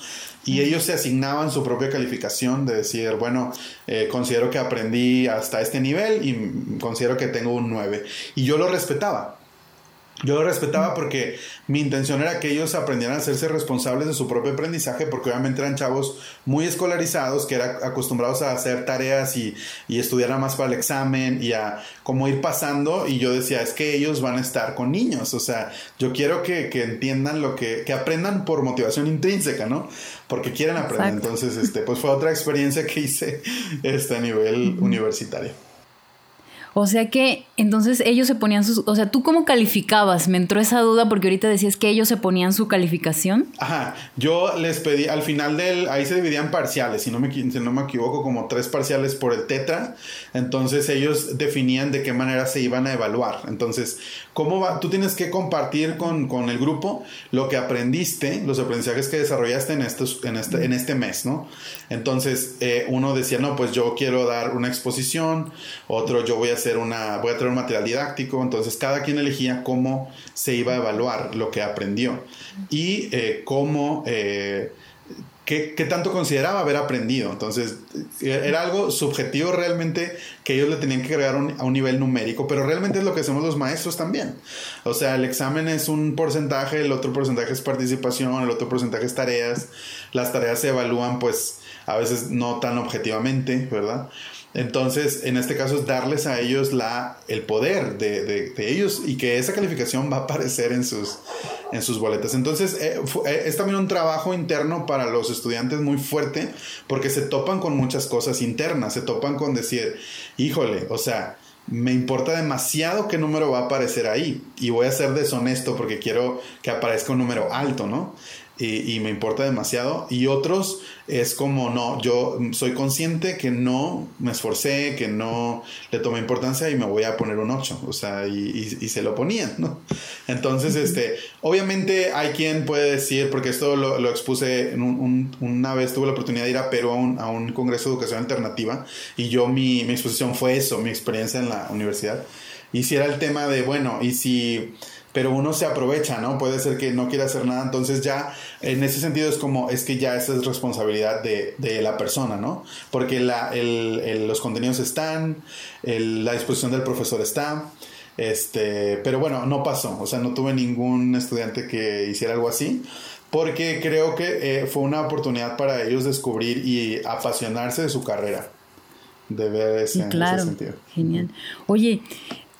y ellos se asignaban su propia calificación de decir, bueno, eh, considero que aprendí hasta este nivel y considero que tengo un 9 y yo lo respetaba. Yo lo respetaba porque mi intención era que ellos aprendieran a hacerse responsables de su propio aprendizaje, porque obviamente eran chavos muy escolarizados, que eran acostumbrados a hacer tareas y, y estudiar más para el examen y a cómo ir pasando. Y yo decía, es que ellos van a estar con niños, o sea, yo quiero que, que entiendan lo que, que aprendan por motivación intrínseca, ¿no? Porque quieren aprender. Entonces, este, pues fue otra experiencia que hice este, a nivel universitario. O sea que entonces ellos se ponían sus, o sea, ¿tú cómo calificabas? Me entró esa duda porque ahorita decías que ellos se ponían su calificación. Ajá, yo les pedí, al final del, ahí se dividían parciales, si no me, si no me equivoco, como tres parciales por el tetra, entonces ellos definían de qué manera se iban a evaluar. Entonces, ¿cómo va? Tú tienes que compartir con, con el grupo lo que aprendiste, los aprendizajes que desarrollaste en, estos, en, este, en este mes, ¿no? Entonces, eh, uno decía, no, pues yo quiero dar una exposición, otro yo voy a hacer una, voy a traer un material didáctico, entonces cada quien elegía cómo se iba a evaluar lo que aprendió y eh, cómo, eh, qué, tanto consideraba haber aprendido. Entonces eh, era algo subjetivo realmente que ellos le tenían que agregar a un nivel numérico, pero realmente es lo que hacemos los maestros también. O sea, el examen es un porcentaje, el otro porcentaje es participación, el otro porcentaje es tareas. Las tareas se evalúan pues a veces no tan objetivamente, ¿verdad? Entonces, en este caso es darles a ellos la, el poder de, de, ellos y que esa calificación va a aparecer en sus, en sus boletas. Entonces, eh, eh, es también un trabajo interno para los estudiantes muy fuerte porque se topan con muchas cosas internas, se topan con decir, híjole, o sea, me importa demasiado qué número va a aparecer ahí y voy a ser deshonesto porque quiero que aparezca un número alto, ¿no? Y, me importa demasiado. Y otros es como, no, yo soy consciente que no me esforcé, que no le tomé importancia y me voy a poner un 8. O sea, y, y, se lo ponían, ¿no? Entonces, este, obviamente hay quien puede decir, porque esto lo, lo expuse en un, una vez, tuve la oportunidad de ir a Perú a un, a un congreso de educación alternativa y yo mi, mi exposición fue eso, mi experiencia en la universidad. Y si era el tema de, bueno, y si pero uno se aprovecha, ¿no? Puede ser que no quiera hacer nada, entonces ya en ese sentido es como, es que ya esa es responsabilidad de, de la persona, ¿no? Porque la, el, los contenidos están, la disposición del profesor está, este, pero bueno, no pasó, o sea, no tuve ningún estudiante que hiciera algo así, porque creo que eh, fue una oportunidad para ellos descubrir y apasionarse de su carrera, de ver ese, claro, sentido. Genial. Oye,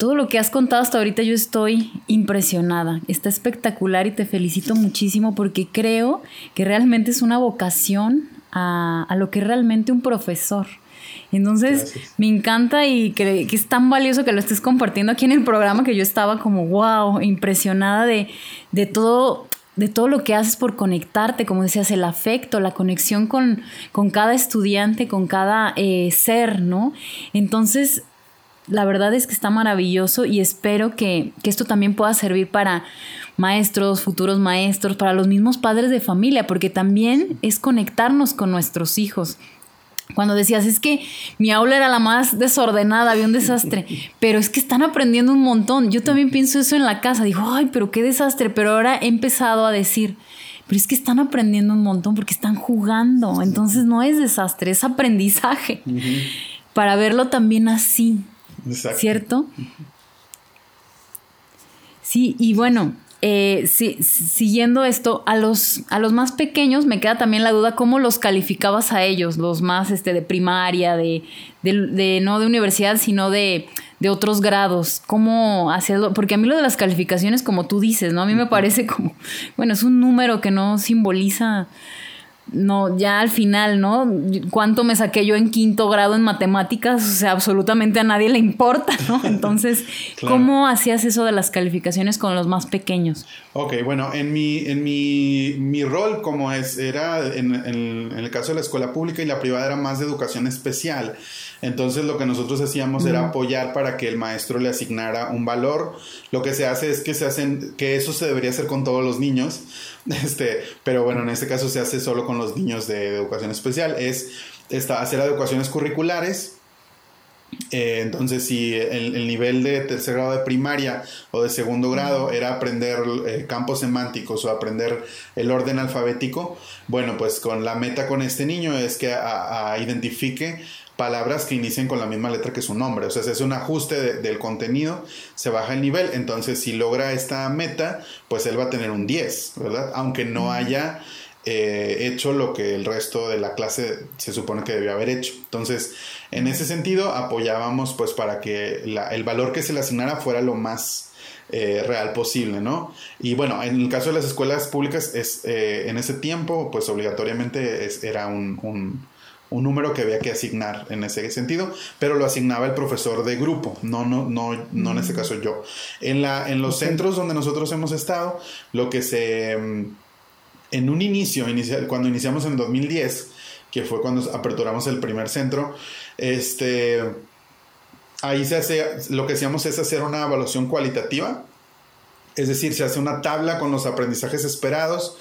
todo lo que has contado hasta ahorita yo estoy impresionada. Está espectacular y te felicito muchísimo porque creo que realmente es una vocación a, lo que realmente un profesor. Entonces, me encanta y que, que, es tan valioso que lo estés compartiendo aquí en el programa que yo estaba como, wow, impresionada de, de todo de todo lo que haces por conectarte, como decías, el afecto, la conexión con, con cada estudiante, con cada eh, ser, ¿no? Entonces, la verdad es que está maravilloso y espero que, que, esto también pueda servir para maestros, futuros maestros, para los mismos padres de familia, porque también es conectarnos con nuestros hijos. Cuando decías, es que mi aula era la más desordenada, había un desastre, pero es que están aprendiendo un montón. Yo también pienso eso en la casa, digo, ay, pero qué desastre, pero ahora he empezado a decir, pero es que están aprendiendo un montón porque están jugando, entonces no es desastre, es aprendizaje, para verlo también así, ¿cierto? Sí, y bueno, eh, siguiendo esto, a los, a los más pequeños me queda también la duda cómo los calificabas a ellos, los más este, de primaria, de, no de universidad, sino de, de otros grados. ¿Cómo hacerlo? Porque a mí lo de las calificaciones, como tú dices, ¿no? A mí me parece como, bueno, es un número que no simboliza no, ya al final, ¿no? ¿Cuánto me saqué yo en quinto grado en matemáticas? O sea, absolutamente a nadie le importa, ¿no? Entonces, ¿cómo hacías eso de las calificaciones con los más pequeños? Ok, bueno, en mi, en mi, mi rol como es, era en, en, el caso de la escuela pública y la privada era más de educación especial. Entonces lo que nosotros hacíamos era apoyar para que el maestro le asignara un valor. Lo que se hace es que se hacen, que eso se debería hacer con todos los niños, este, pero bueno, en este caso se hace solo con los niños de, educación especial, es esta, hacer adecuaciones curriculares. Eh, entonces, si el, nivel de tercer grado de primaria o de segundo grado era aprender eh, campos semánticos o aprender el orden alfabético, bueno, pues con la meta con este niño es que identifique palabras que inicien con la misma letra que su nombre. O sea, es un ajuste del contenido, se baja el nivel. Entonces, si logra esta meta, pues él va a tener un 10, ¿verdad? Aunque no haya eh, hecho lo que el resto de la clase se supone que debió haber hecho. Entonces, en ese sentido, apoyábamos pues para que el valor que se le asignara fuera lo más eh, real posible, ¿no? Y bueno, en el caso de las escuelas públicas, es, eh, en ese tiempo, pues obligatoriamente era un un número que había que asignar en ese sentido, pero lo asignaba el profesor de grupo, no, no, no, no en este caso yo. En, la, en los centros donde nosotros hemos estado, lo que se... Mm, en un inicio, cuando iniciamos en 2010, que fue cuando aperturamos el primer centro, este, ahí se hace, lo que hacíamos es hacer una evaluación cualitativa es decir, se hace una tabla con los aprendizajes esperados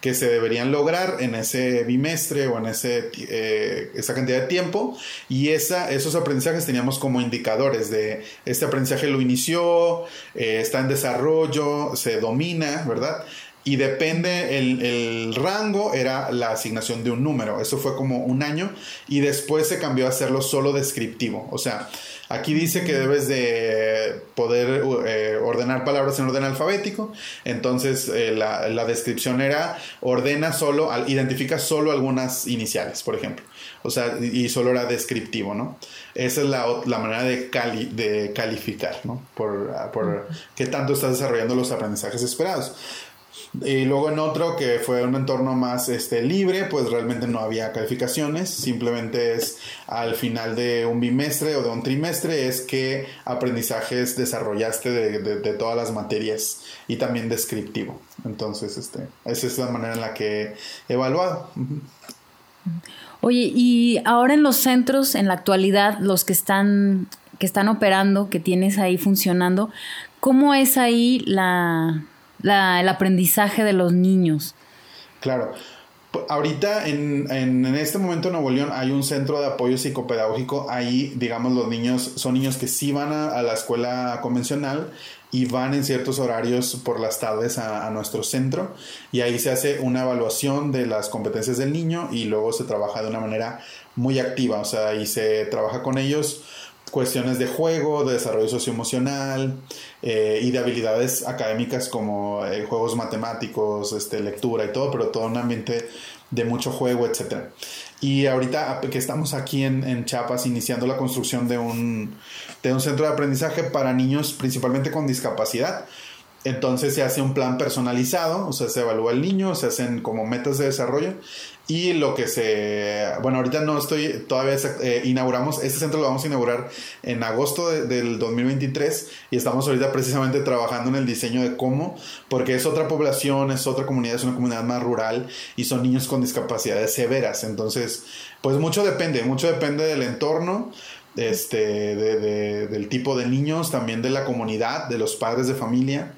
que se deberían lograr en ese bimestre o en ese, eh, esa cantidad de tiempo. Y esa, esos aprendizajes teníamos como indicadores de este aprendizaje lo inició, eh, está en desarrollo, se domina, ¿verdad? Y depende, el, el, rango era la asignación de un número. Eso fue como un año y después se cambió a hacerlo solo descriptivo. O sea, Aquí dice que debes de poder eh, ordenar palabras en orden alfabético. Entonces eh, la, descripción era ordena solo, identifica solo algunas iniciales, por ejemplo. O sea, y solo era descriptivo, ¿no? Esa es la, manera de, de calificar, ¿no? Por, por qué tanto estás desarrollando los aprendizajes esperados. Y luego en otro que fue un entorno más este, libre, pues realmente no había calificaciones, simplemente es al final de un bimestre o de un trimestre es que aprendizajes desarrollaste de, todas las materias y también descriptivo. Entonces, este, esa es la manera en la que he evaluado. Oye, y ahora en los centros, en la actualidad, los que están, que están operando, que tienes ahí funcionando, ¿cómo es ahí la el aprendizaje de los niños. Claro. Ahorita, en, en, este momento en Nuevo León, hay un centro de apoyo psicopedagógico. Ahí, digamos, los niños son niños que sí van a, la escuela convencional y van en ciertos horarios por las tardes a, a, nuestro centro y ahí se hace una evaluación de las competencias del niño y luego se trabaja de una manera muy activa, o sea, ahí se trabaja con ellos cuestiones de juego, de desarrollo socioemocional eh, y de habilidades académicas como eh, juegos matemáticos, este, lectura y todo, pero todo un ambiente de mucho juego, etc. Y ahorita que estamos aquí en, en Chiapas iniciando la construcción de un, de un centro de aprendizaje para niños principalmente con discapacidad, Entonces se hace un plan personalizado, o sea, se evalúa el niño, se hacen como metas de desarrollo y lo que se... Bueno, ahorita no estoy, todavía eh, inauguramos, este centro lo vamos a inaugurar en agosto del 2023 y estamos ahorita precisamente trabajando en el diseño de cómo, porque es otra población, es otra comunidad, es una comunidad más rural y son niños con discapacidades severas. Entonces, pues mucho depende, mucho depende del entorno este, de, del tipo de niños, también de la comunidad, de los padres de familia,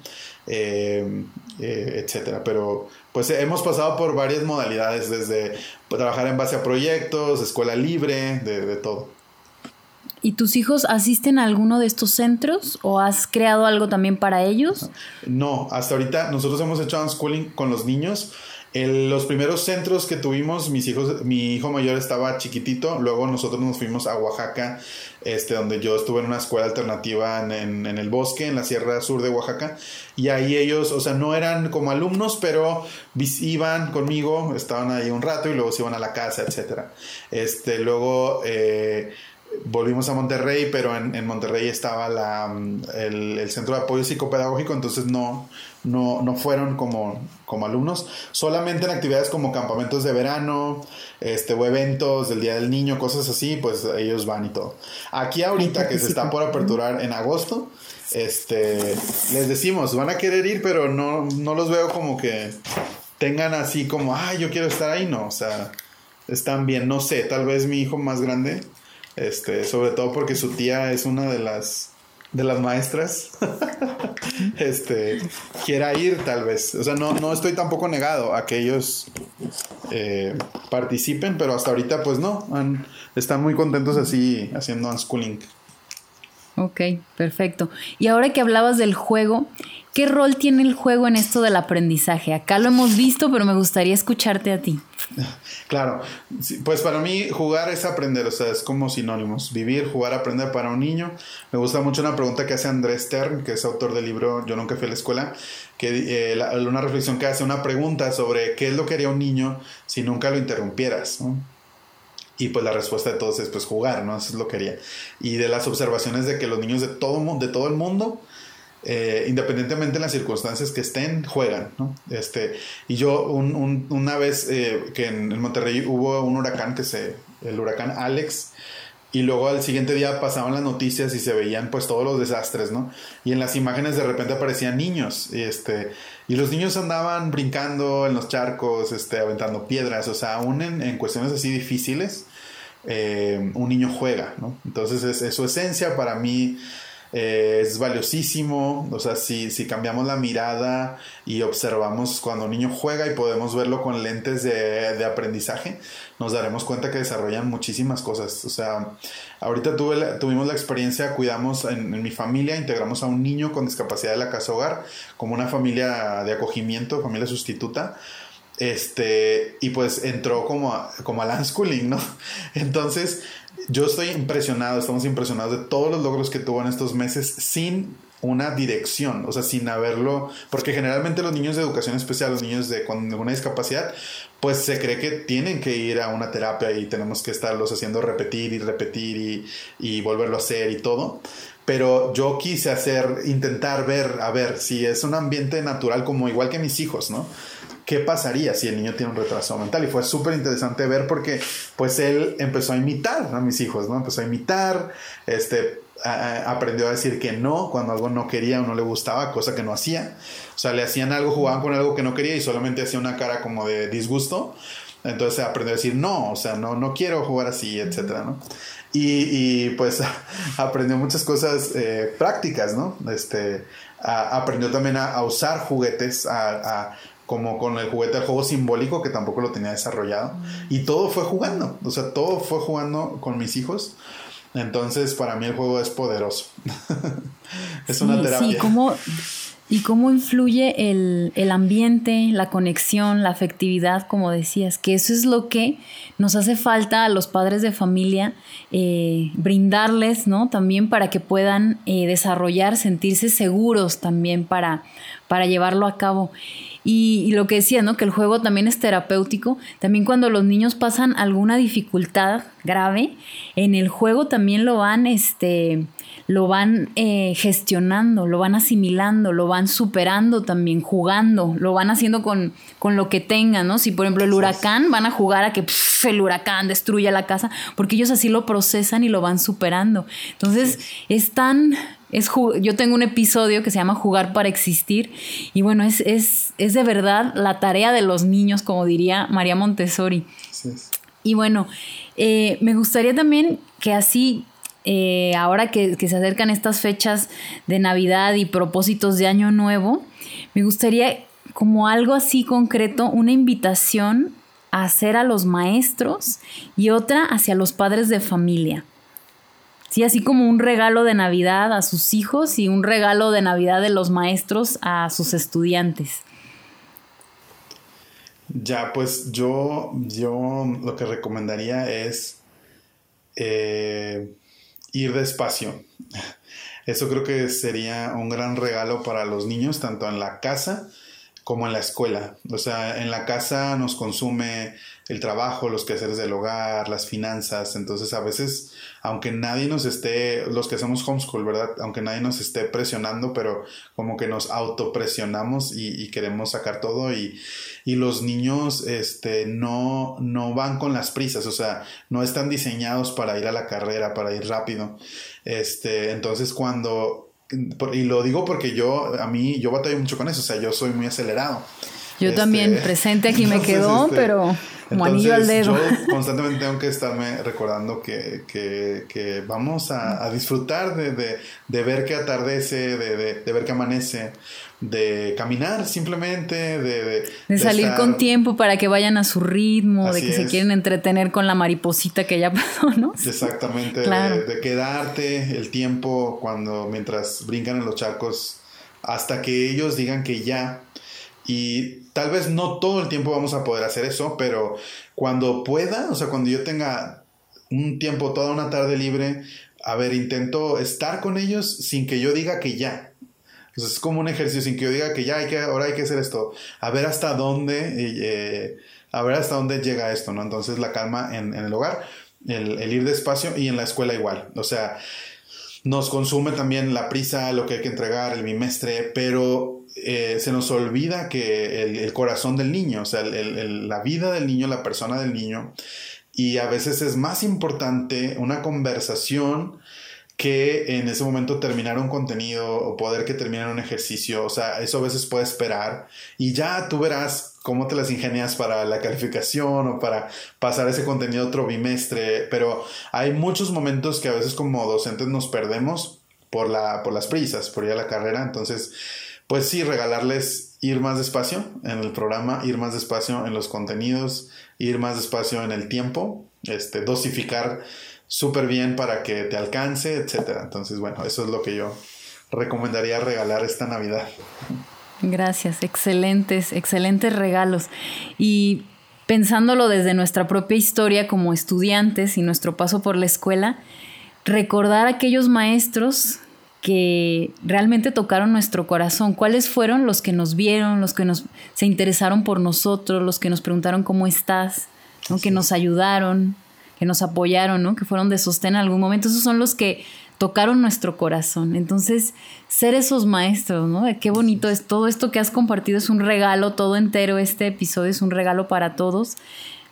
eh, eh, etcétera. Pero pues hemos pasado por varias modalidades, desde trabajar en base a proyectos, escuela libre, de, de todo. ¿Y tus hijos asisten a alguno de estos centros o has creado algo también para ellos? No, hasta ahorita nosotros hemos hecho unschooling con los niños los primeros centros que tuvimos, mis hijos, mi hijo mayor estaba chiquitito, luego nosotros nos fuimos a Oaxaca, este, donde yo estuve en una escuela alternativa en, el bosque, en la sierra sur de Oaxaca, y ahí ellos, o sea, no eran como alumnos, pero iban conmigo, estaban ahí un rato y luego se iban a la casa, etcétera. Este, luego eh, volvimos a Monterrey, pero en, Monterrey estaba la, el, centro de apoyo psicopedagógico, entonces no, no, no fueron como, como alumnos, solamente en actividades como campamentos de verano, este, o eventos del Día del Niño, cosas así, pues ellos van y todo. Aquí ahorita que se está por aperturar en agosto, este, les decimos, van a querer ir, pero no, no los veo como que tengan así como, ay, yo quiero estar ahí, no, o sea, están bien, no sé, tal vez mi hijo más grande este, sobre todo porque su tía es una de las de las maestras. este quiera ir tal vez. O sea, no, no estoy tampoco negado a que ellos eh, participen, pero hasta ahorita pues no. están muy contentos así haciendo unschooling. Ok, perfecto. Y ahora que hablabas del juego, ¿qué rol tiene el juego en esto del aprendizaje? Acá lo hemos visto, pero me gustaría escucharte a ti. Claro, pues para mí jugar es aprender, o sea, es como sinónimos. Vivir, jugar, aprender para un niño. Me gusta mucho una pregunta que hace Andrés Stern, que es autor del libro Yo nunca fui a la escuela, que eh, una reflexión que hace, una pregunta sobre qué es lo que haría un niño si nunca lo interrumpieras. Y pues la respuesta de todos es pues jugar, ¿no? Eso es lo que haría. Y de las observaciones de que los niños de todo, de todo el mundo eh, independientemente de las circunstancias que estén, juegan, ¿no? Este, y yo una vez eh, que en, Monterrey hubo un huracán que se, el huracán Alex, y luego al siguiente día pasaban las noticias y se veían pues todos los desastres, ¿no? Y en las imágenes de repente aparecían niños, y este, y los niños andaban brincando en los charcos, este, aventando piedras, o sea, aún en, cuestiones así difíciles, eh, un niño juega, ¿no? Entonces es su esencia para mí eh, es valiosísimo. O sea, si, si cambiamos la mirada y observamos cuando un niño juega y podemos verlo con lentes de, aprendizaje, nos daremos cuenta que desarrollan muchísimas cosas. O sea, ahorita tuvimos la experiencia, cuidamos en, mi familia, integramos a un niño con discapacidad de la casa hogar como una familia de acogimiento, familia sustituta. Este, y pues entró como, como al unschooling, ¿no? Entonces, yo estoy impresionado, estamos impresionados de todos los logros que tuvo en estos meses sin una dirección, o sea, sin haberlo, porque generalmente los niños de educación especial, los niños de con alguna discapacidad, pues se cree que tienen que ir a una terapia y tenemos que estarlos haciendo repetir y repetir y, y volverlo a hacer y todo. Pero yo quise hacer, intentar ver, a ver, si es un ambiente natural como igual que mis hijos, ¿no? Qué pasaría si el niño tiene un retraso mental. Y fue súper interesante ver porque pues él empezó a imitar a mis hijos, ¿no? Empezó a imitar, este, aprendió a decir que no cuando algo no quería o no le gustaba, cosa que no hacía. O sea, le hacían algo, jugaban con algo que no quería y solamente hacía una cara como de disgusto. Entonces aprendió a decir no, o sea, no, no quiero jugar así, etcétera, ¿no? Y, pues aprendió muchas cosas eh, prácticas, ¿no? Este, aprendió también a, usar juguetes, a, como con el juguete del juego simbólico que tampoco lo tenía desarrollado. Y todo fue jugando, o sea, todo fue jugando con mis hijos. Entonces, para mí el juego es poderoso. es una terapia. Sí, ¿cómo, y cómo influye el, ambiente, la conexión, la afectividad, como decías, que eso es lo que nos hace falta a los padres de familia, eh, brindarles, ¿no? También para que puedan eh, desarrollar, sentirse seguros también para, para llevarlo a cabo. Y, lo que decía, ¿no? Que el juego también es terapéutico. También cuando los niños pasan alguna dificultad grave, en el juego también lo van este, lo van eh, gestionando, lo van asimilando, lo van superando también, jugando, lo van haciendo con, con lo que tengan, ¿no? Si por ejemplo el huracán, van a jugar a que el huracán destruya la casa, porque ellos así lo procesan y lo van superando. Entonces, es tan... Es, yo tengo un episodio que se llama Jugar para existir y bueno, es, es, es de verdad la tarea de los niños, como diría María Montessori. Y bueno, eh, me gustaría también que así eh, ahora que, se acercan estas fechas de Navidad y propósitos de Año Nuevo, me gustaría como algo así concreto, una invitación a hacer a los maestros y otra hacia los padres de familia. Sí, así como un regalo de Navidad a sus hijos y un regalo de Navidad de los maestros a sus estudiantes. Ya, pues yo, yo lo que recomendaría es eh, ir despacio. Eso creo que sería un gran regalo para los niños, tanto en la casa como en la escuela. O sea, en la casa nos consume el trabajo, los quehaceres del hogar, las finanzas. Entonces, a veces, aunque nadie nos esté, los que hacemos homeschool, ¿verdad? Aunque nadie nos esté presionando, pero como que nos autopresionamos y, y queremos sacar todo y, y los niños este, no, no van con las prisas, o sea, no están diseñados para ir a la carrera, para ir rápido. Este, entonces cuando, y lo digo porque yo, a mí, yo batallo mucho con eso, o sea, yo soy muy acelerado. Yo también, este, presente aquí me quedó, este, pero como anillo al dedo. Yo constantemente tengo que estarme recordando que, que, que vamos a, a disfrutar de, de, de, ver que atardece, de, de, ver que amanece, de caminar simplemente, de... De, salir con tiempo para que vayan a su ritmo, de que se quieren entretener con la mariposita que ya pasó, ¿no? Exactamente, de, quedarte el tiempo cuando mientras brincan en los charcos hasta que ellos digan que ya. Y tal vez no todo el tiempo vamos a poder hacer eso, pero cuando pueda, o sea, cuando yo tenga un tiempo, toda una tarde libre, a ver, intento estar con ellos sin que yo diga que ya es como un ejercicio sin que yo diga que ya hay que, ahora hay que hacer esto. A ver hasta dónde, eh, a ver hasta dónde llega esto, ¿no? Entonces la calma en, el hogar, el, ir despacio y en la escuela igual. O sea, nos consume también la prisa, lo que hay que entregar, el bimestre, pero eh, se nos olvida que el, corazón del niño, o sea, la vida del niño, la persona del niño, y a veces es más importante una conversación que en ese momento terminar un contenido o poder que terminar un ejercicio, o sea, eso a veces puede esperar. Y ya tú verás cómo te las ingenias para la calificación o para pasar ese contenido otro bimestre, pero hay muchos momentos que a veces como docentes nos perdemos por, la, por las prisas, por ir a la carrera, entonces, pues sí, regalarles ir más despacio en el programa, ir más despacio en los contenidos, ir más despacio en el tiempo, este, dosificar súper bien para que te alcance, etcétera. Entonces, bueno, eso es lo que yo recomendaría regalar esta Navidad. Gracias, excelentes, excelentes regalos. Y pensándolo desde nuestra propia historia como estudiantes y nuestro paso por la escuela, recordar a aquellos maestros que realmente tocaron nuestro corazón, cuáles fueron los que nos vieron, los que nos se interesaron por nosotros, los que nos preguntaron cómo estás, los que nos ayudaron, que nos apoyaron, ¿no? Que fueron de sostén en algún momento. Esos son los que tocaron nuestro corazón. Entonces, ser esos maestros, ¿no? qué bonito es todo esto que has compartido, es un regalo todo entero. Este episodio es un regalo para todos.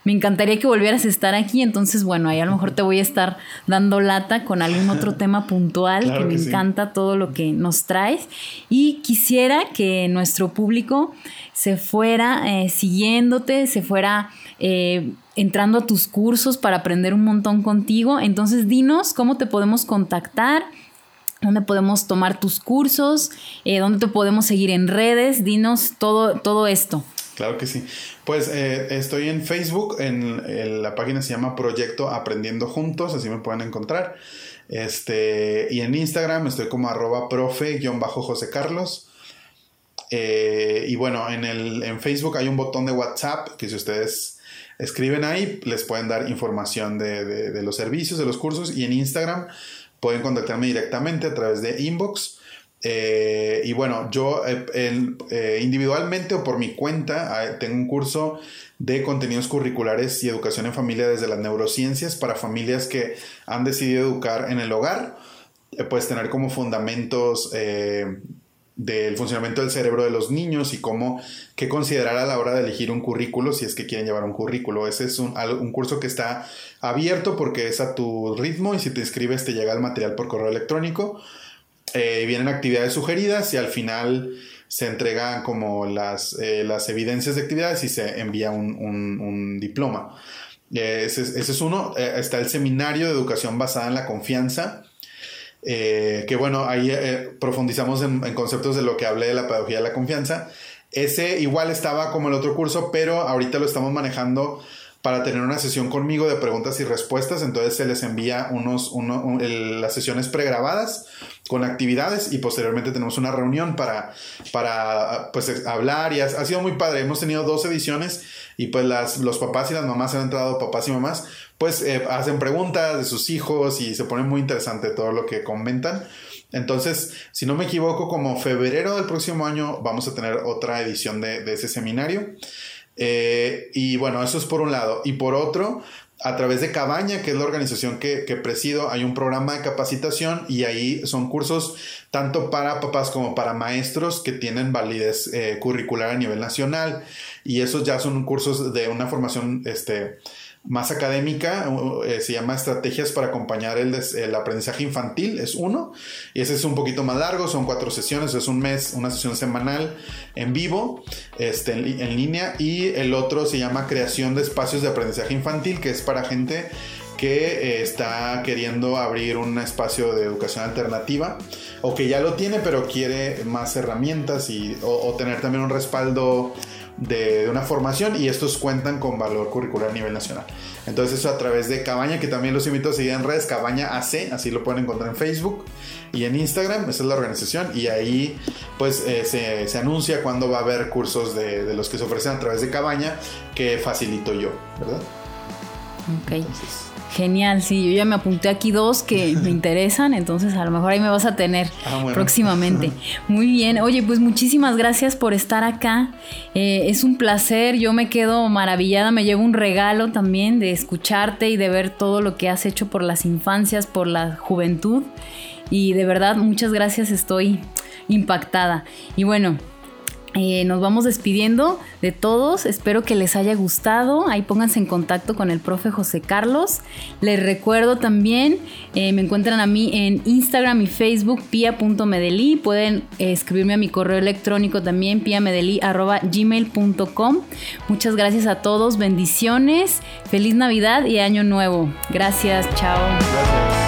Me encantaría que volvieras a estar aquí, entonces bueno, ahí a lo mejor te voy a estar dando lata con algún otro tema puntual que, me encanta todo lo que nos traes y quisiera que nuestro público se fuera eh, siguiéndote, se fuera eh, entrando a tus cursos para aprender un montón contigo. Entonces, dinos cómo te podemos contactar, dónde podemos tomar tus cursos, eh, dónde te podemos seguir en redes. Dinos todo, todo esto. Claro que sí. Pues eh, estoy en Facebook, en, la página se llama Proyecto Aprendiendo Juntos, así me pueden encontrar. Este, y en Instagram estoy como arroba profe-josé Carlos. y bueno, en, el, en Facebook hay un botón de WhatsApp que si ustedes escriben ahí, les pueden dar información de, los servicios, de los cursos y en Instagram pueden contactarme directamente a través de inbox. Eh, y bueno, yo eh, eh, individualmente o por mi cuenta tengo un curso de contenidos curriculares y educación en familia desde las neurociencias para familias que han decidido educar en el hogar pues tener como fundamentos del funcionamiento del cerebro de los niños y cómo, qué considerar a la hora de elegir un currículo si es que quieren llevar un currículo. Ese es un, un, curso que está abierto porque es a tu ritmo y si te inscribes te llega el material por correo electrónico. Eh, vienen actividades sugeridas y al final se entregan como las, eh, las evidencias de actividades y se envía un, un, diploma. Eh, ese, es uno. está el seminario de educación basada en la confianza eh, que bueno, ahí eh, profundizamos en, conceptos de lo que hablé de la pedagogía de la confianza. Ese igual estaba como el otro curso, pero ahorita lo estamos manejando para tener una sesión conmigo de preguntas y respuestas. Entonces se les envía unos, las sesiones pregrabadas con actividades y posteriormente tenemos una reunión para, para pues, hablar y ha, sido muy padre. Hemos tenido dos ediciones y pues las, los papás y las mamás han entrado, papás y mamás, pues eh, hacen preguntas de sus hijos y se pone muy interesante todo lo que comentan. Entonces, si no me equivoco, como febrero del próximo año vamos a tener otra edición de, ese seminario. Eh, y bueno, eso es por un lado. Y por otro, a través de Cabaña, que es la organización que, presido, hay un programa de capacitación y ahí son cursos tanto para papás como para maestros que tienen validez eh, curricular a nivel nacional. Y esos ya son cursos de una formación este, más académica, eh, se llama Estrategias para acompañar el, el, aprendizaje infantil, es uno, y ese es un poquito más largo, son cuatro sesiones, es un mes, una sesión semanal en vivo, este, en, línea, y el otro se llama Creación de Espacios de Aprendizaje Infantil, que es para gente que eh, está queriendo abrir un espacio de educación alternativa o que ya lo tiene pero quiere más herramientas y, o tener también un respaldo de, una formación y estos cuentan con valor curricular a nivel nacional. Entonces eso a través de Cabaña, que también los invito a seguir en redes, Cabaña AC, así lo pueden encontrar en Facebook y en Instagram, esa es la organización y ahí pues eh, se, se, anuncia cuando va a haber cursos de, de, los que se ofrecen a través de Cabaña que facilito yo, ¿verdad? Ok. Genial, sí, yo ya me apunté aquí dos que me interesan, entonces a lo mejor ahí me vas a tener ah, próximamente. Muy bien, oye, pues muchísimas gracias por estar acá. Eh, es un placer, yo me quedo maravillada, me llevo un regalo también de escucharte y de ver todo lo que has hecho por las infancias, por la juventud. Y de verdad, muchas gracias, estoy impactada. Y bueno, eh, nos vamos despidiendo de todos. Espero que les haya gustado. Ahí pónganse en contacto con el profe José Carlos. Les recuerdo también, eh, me encuentran a mí en Instagram y Facebook, pia.medeli. Pueden eh, escribirme a mi correo electrónico también, piamedeli.gmail.com. Muchas gracias a todos. Bendiciones. Feliz Navidad y Año Nuevo. Gracias. Chao.